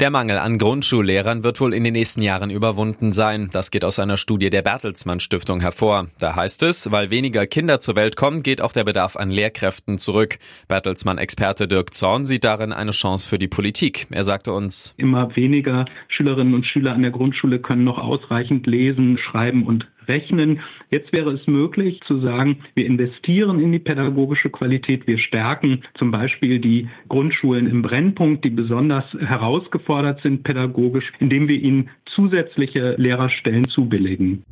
Der Mangel an Grundschullehrern wird wohl in den nächsten Jahren überwunden sein. Das geht aus einer Studie der Bertelsmann Stiftung hervor. Da heißt es, weil weniger Kinder zur Welt kommen, geht auch der Bedarf an Lehrkräften zurück. Bertelsmann-Experte Dirk Zorn sieht darin eine Chance für die Politik. Er sagte uns, immer weniger Schülerinnen und Schüler an der Grundschule können noch ausreichend lesen, schreiben und rechnen. Jetzt wäre es möglich zu sagen, wir investieren in die pädagogische Qualität, wir stärken zum Beispiel die Grundschulen im Brennpunkt, die besonders herausgefordert sind pädagogisch, indem wir ihnen zusätzliche Lehrerstellen zubilligen.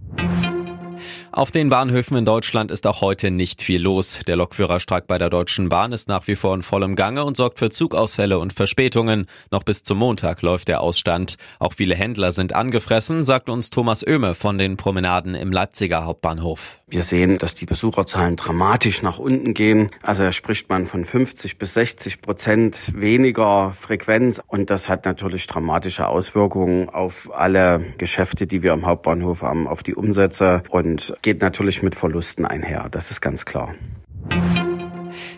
Auf den Bahnhöfen in Deutschland ist auch heute nicht viel los. Der Lokführerstreik bei der Deutschen Bahn ist nach wie vor in vollem Gange und sorgt für Zugausfälle und Verspätungen. Noch bis zum Montag läuft der Ausstand. Auch viele Händler sind angefressen, sagt uns Thomas Oehme von den Promenaden im Leipziger Hauptbahnhof. Wir sehen, dass die Besucherzahlen dramatisch nach unten gehen. Also da spricht man von 50 bis 60 Prozent weniger Frequenz. Und das hat natürlich dramatische Auswirkungen auf alle Geschäfte, die wir am Hauptbahnhof haben, auf die Umsätze und geht natürlich mit Verlusten einher. Das ist ganz klar.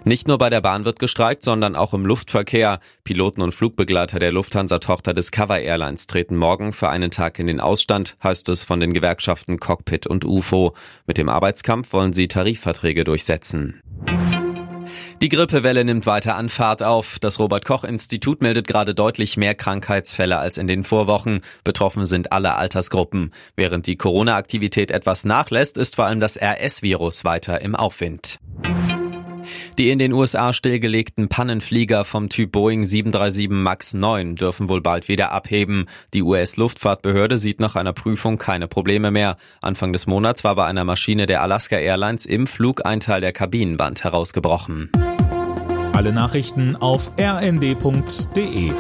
Nicht nur bei der Bahn wird gestreikt, sondern auch im Luftverkehr. Piloten und Flugbegleiter der Lufthansa-Tochter Discover Airlines treten morgen für einen Tag in den Ausstand, heißt es von den Gewerkschaften Cockpit und UFO. Mit dem Arbeitskampf wollen sie Tarifverträge durchsetzen. Die Grippewelle nimmt weiter an Fahrt auf. Das Robert Koch Institut meldet gerade deutlich mehr Krankheitsfälle als in den Vorwochen. Betroffen sind alle Altersgruppen. Während die Corona-Aktivität etwas nachlässt, ist vor allem das RS-Virus weiter im Aufwind. Die in den USA stillgelegten Pannenflieger vom Typ Boeing 737 MAX 9 dürfen wohl bald wieder abheben. Die US-Luftfahrtbehörde sieht nach einer Prüfung keine Probleme mehr. Anfang des Monats war bei einer Maschine der Alaska Airlines im Flug ein Teil der Kabinenwand herausgebrochen. Alle Nachrichten auf rnd.de